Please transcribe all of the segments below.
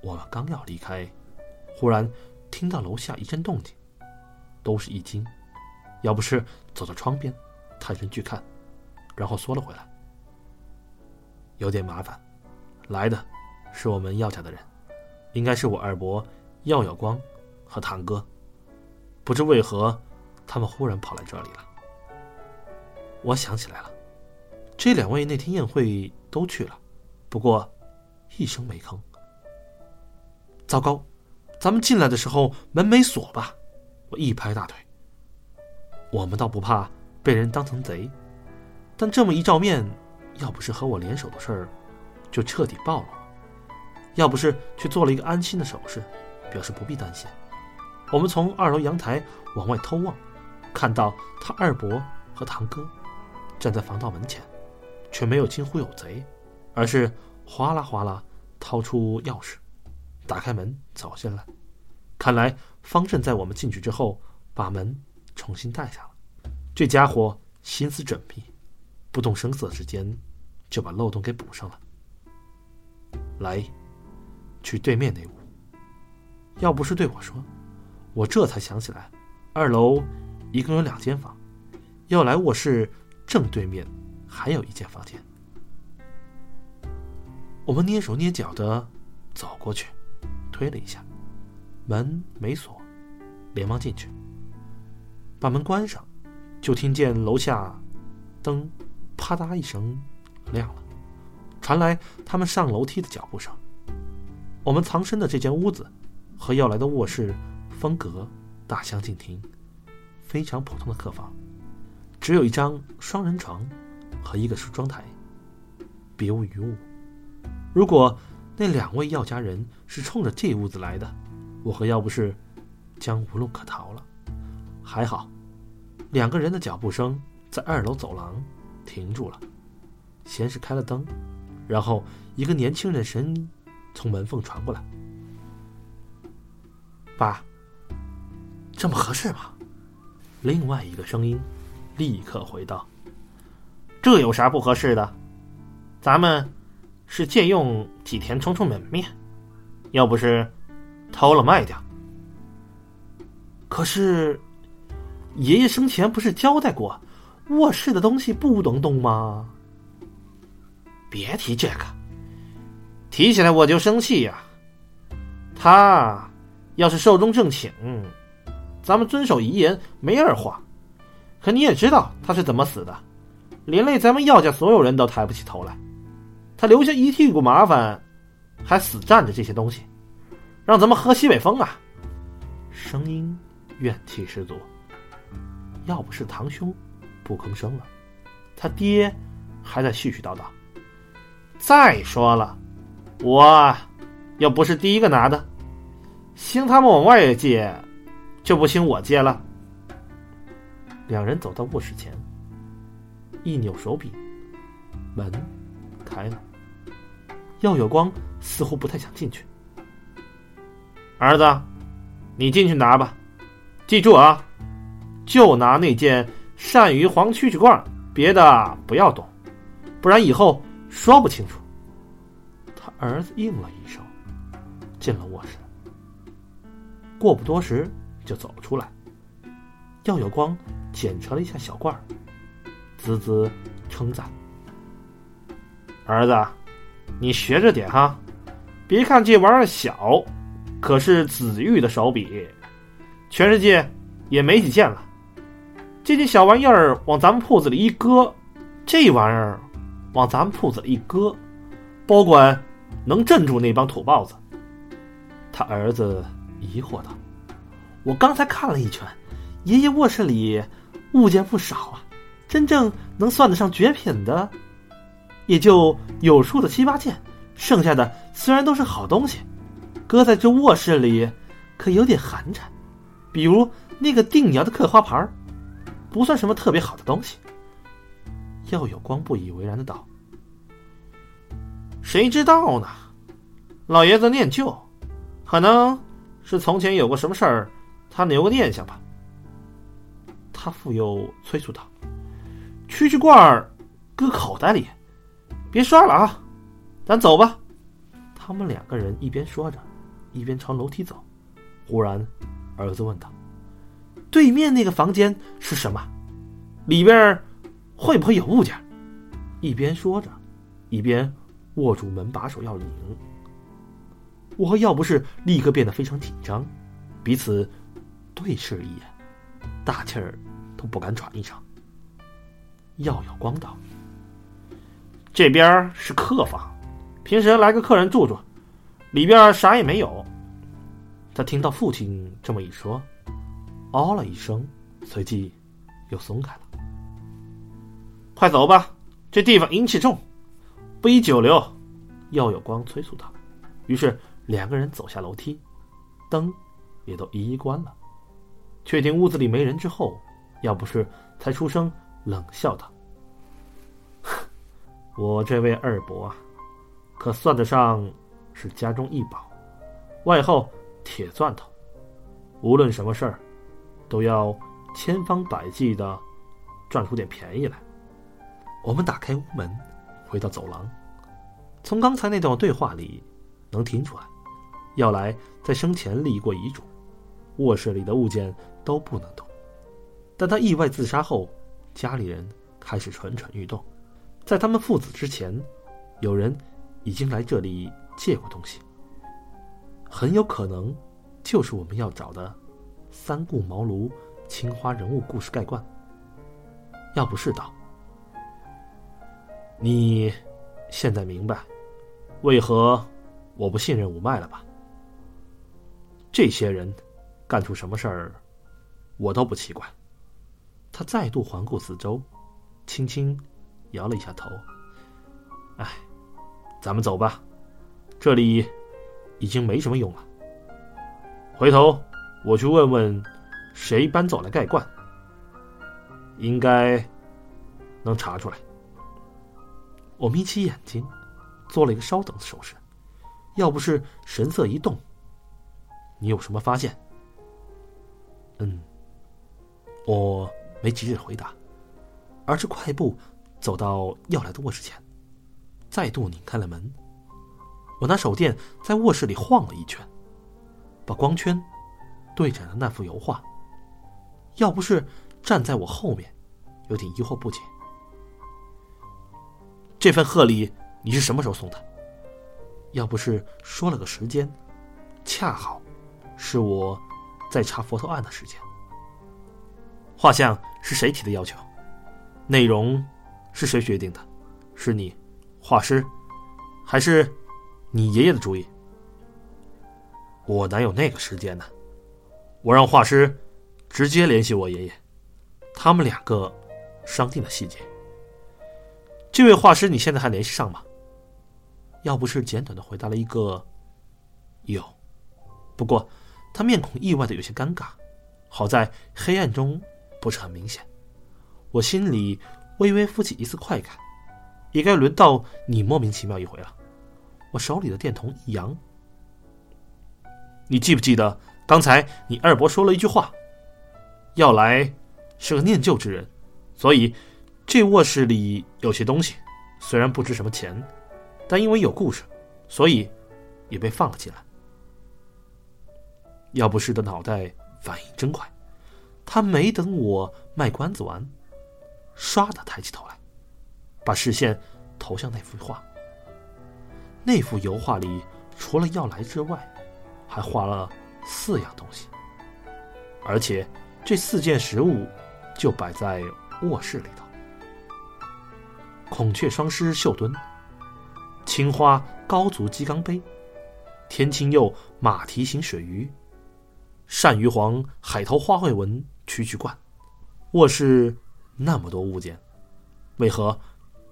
我们刚要离开，忽然听到楼下一阵动静，都是一惊，要不是走到窗边，探身去看，然后缩了回来。有点麻烦，来的是我们药家的人，应该是我二伯药有光和堂哥，不知为何，他们忽然跑来这里了。我想起来了，这两位那天宴会都去了，不过一声没吭。糟糕，咱们进来的时候门没锁吧？我一拍大腿。我们倒不怕被人当成贼，但这么一照面，要不是和我联手的事儿，就彻底暴露了；要不是去做了一个安心的手势，表示不必担心。我们从二楼阳台往外偷望，看到他二伯和堂哥站在防盗门前，却没有惊呼有贼，而是哗啦哗啦掏出钥匙，打开门走进来。看来方正在我们进去之后，把门重新带上了。这家伙心思缜密，不动声色之间就把漏洞给补上了。来，去对面那屋。要不是对我说，我这才想起来，二楼一共有两间房，要来卧室正对面还有一间房间。我们蹑手蹑脚的走过去，推了一下。门没锁，连忙进去，把门关上，就听见楼下灯啪嗒一声亮了，传来他们上楼梯的脚步声。我们藏身的这间屋子和要来的卧室风格大相径庭，非常普通的客房，只有一张双人床和一个梳妆台，别无余物。如果那两位药家人是冲着这屋子来的，我和药不是将无路可逃了。还好，两个人的脚步声在二楼走廊停住了。先是开了灯，然后一个年轻人的声音从门缝传过来：“爸，这么合适吗？”另外一个声音立刻回道：“这有啥不合适的？咱们是借用几天充充门面，要不是……”偷了卖掉。可是，爷爷生前不是交代过，卧室的东西不能动吗？别提这个，提起来我就生气呀。他要是寿终正寝，咱们遵守遗言，没二话。可你也知道他是怎么死的，连累咱们药家所有人都抬不起头来。他留下一屁股麻烦，还死占着这些东西。让咱们喝西北风啊！声音怨气十足。要不是堂兄不吭声了，他爹还在絮絮叨叨。再说了，我又不是第一个拿的，兴他们往外借，就不兴我借了。两人走到卧室前，一扭手柄，门开了。耀有光似乎不太想进去。儿子，你进去拿吧，记住啊，就拿那件鳝鱼黄蛐蛐罐，别的不要动，不然以后说不清楚。他儿子应了一声，进了卧室。过不多时就走了出来。耀有光检查了一下小罐儿，滋滋称赞：“儿子，你学着点哈，别看这玩意儿小。”可是紫玉的手笔，全世界也没几件了。这件小玩意儿往咱们铺子里一搁，这玩意儿往咱们铺子里一搁，保管能镇住那帮土包子。他儿子疑惑道：“我刚才看了一圈，爷爷卧室里物件不少啊，真正能算得上绝品的，也就有数的七八件，剩下的虽然都是好东西。”搁在这卧室里，可有点寒碜。比如那个定窑的刻花盘不算什么特别好的东西。要有光不以为然的道：“谁知道呢？老爷子念旧，可能是从前有过什么事儿，他留个念想吧。”他复又催促道：“蛐蛐罐儿搁口袋里，别刷了啊！咱走吧。”他们两个人一边说着，一边朝楼梯走。忽然，儿子问道：“对面那个房间是什么？里边会不会有物件？”一边说着，一边握住门把手要拧。我和药不是立刻变得非常紧张，彼此对视一眼，大气儿都不敢喘一声。耀耀光道：“这边是客房，平时来个客人住住，里边啥也没有。”他听到父亲这么一说，哦了一声，随即又松开了。快走吧，这地方阴气重，不宜久留。耀有光催促他。于是两个人走下楼梯，灯也都一一关了。确定屋子里没人之后，要不是才出声冷笑道：“我这位二伯啊，可算得上是家中一宝，外号。”铁钻头，无论什么事儿，都要千方百计的赚出点便宜来。我们打开屋门，回到走廊，从刚才那段对话里能听出来，要来在生前立过遗嘱，卧室里的物件都不能动。但他意外自杀后，家里人开始蠢蠢欲动，在他们父子之前，有人已经来这里借过东西。很有可能，就是我们要找的《三顾茅庐青花人物故事概观》。要不是道，你现在明白为何我不信任五脉了吧？这些人干出什么事儿，我都不奇怪。他再度环顾四周，轻轻摇了一下头。哎，咱们走吧，这里。已经没什么用了。回头我去问问，谁搬走了盖罐，应该能查出来。我眯起眼睛，做了一个稍等的手势。要不是神色一动，你有什么发现？嗯，我没急着回答，而是快步走到要来的卧室前，再度拧开了门。我拿手电在卧室里晃了一圈，把光圈对准了那幅油画。要不是站在我后面，有点疑惑不解。这份贺礼你是什么时候送的？要不是说了个时间，恰好是我在查佛头案的时间。画像是谁提的要求？内容是谁决定的？是你，画师，还是？你爷爷的主意，我哪有那个时间呢？我让画师直接联系我爷爷，他们两个商定的细节。这位画师，你现在还联系上吗？要不是简短的回答了一个“有”，不过他面孔意外的有些尴尬。好在黑暗中不是很明显，我心里微微浮起一丝快感。也该轮到你莫名其妙一回了。我手里的电筒一扬，你记不记得刚才你二伯说了一句话？要来是个念旧之人，所以这卧室里有些东西，虽然不值什么钱，但因为有故事，所以也被放了进来。要不是的脑袋反应真快，他没等我卖关子完，唰的抬起头来，把视线投向那幅画。那幅油画里，除了要来之外，还画了四样东西，而且这四件食物就摆在卧室里头：孔雀双狮绣墩、青花高足鸡缸杯、天青釉马蹄形水鱼、鳝鱼黄海头花卉纹蛐蛐罐。卧室那么多物件，为何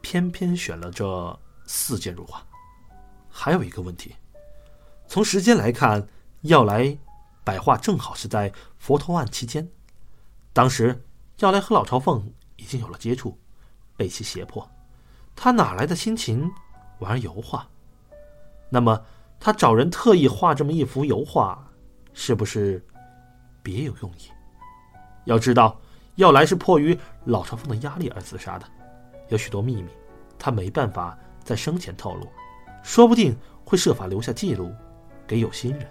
偏偏选了这四件入画？还有一个问题，从时间来看，要来摆画正好是在佛头案期间。当时要来和老朝奉已经有了接触，被其胁迫，他哪来的心情玩油画？那么他找人特意画这么一幅油画，是不是别有用意？要知道，要来是迫于老朝奉的压力而自杀的，有许多秘密，他没办法在生前透露。说不定会设法留下记录，给有心人。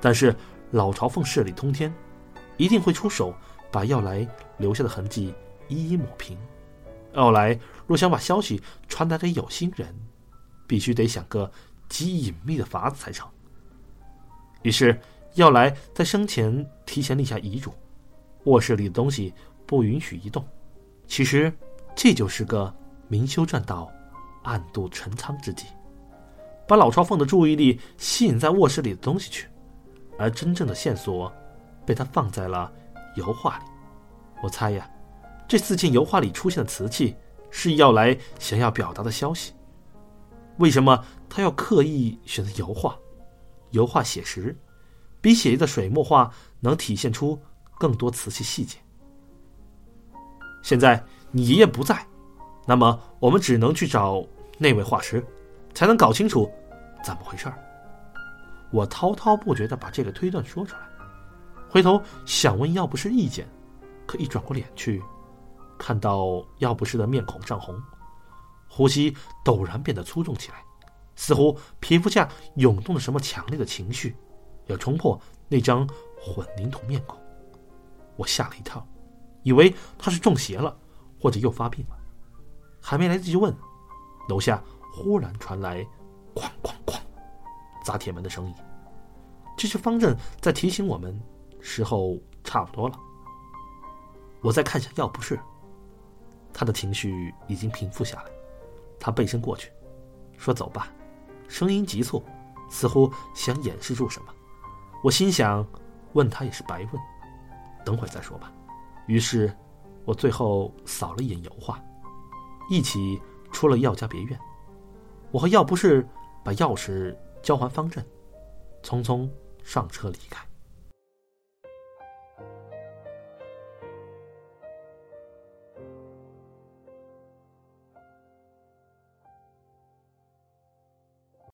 但是老朝奉势力通天，一定会出手把药来留下的痕迹一一抹平。要来若想把消息传达给有心人，必须得想个极隐秘的法子才成。于是要来在生前提前立下遗嘱，卧室里的东西不允许移动。其实这就是个明修栈道，暗度陈仓之计，把老朝奉的注意力吸引在卧室里的东西去。而真正的线索，被他放在了油画里。我猜呀，这四件油画里出现的瓷器，是要来想要表达的消息。为什么他要刻意选择油画？油画写实，比写意的水墨画能体现出更多瓷器细节。现在你爷爷不在，那么我们只能去找那位画师，才能搞清楚怎么回事儿。我滔滔不绝的把这个推断说出来，回头想问药不是意见，可一转过脸去，看到药不是的面孔涨红，呼吸陡然变得粗重起来，似乎皮肤下涌动了什么强烈的情绪，要冲破那张混凝土面孔。我吓了一跳，以为他是中邪了，或者又发病了，还没来得及问，楼下忽然传来“哐哐哐”砸铁门的声音。这是方正在提醒我们，时候差不多了。我再看向药不是，他的情绪已经平复下来，他背身过去，说：“走吧。”声音急促，似乎想掩饰住什么。我心想，问他也是白问，等会再说吧。于是，我最后扫了一眼油画，一起出了药家别院。我和药不是把钥匙交还方阵，匆匆。上车离开。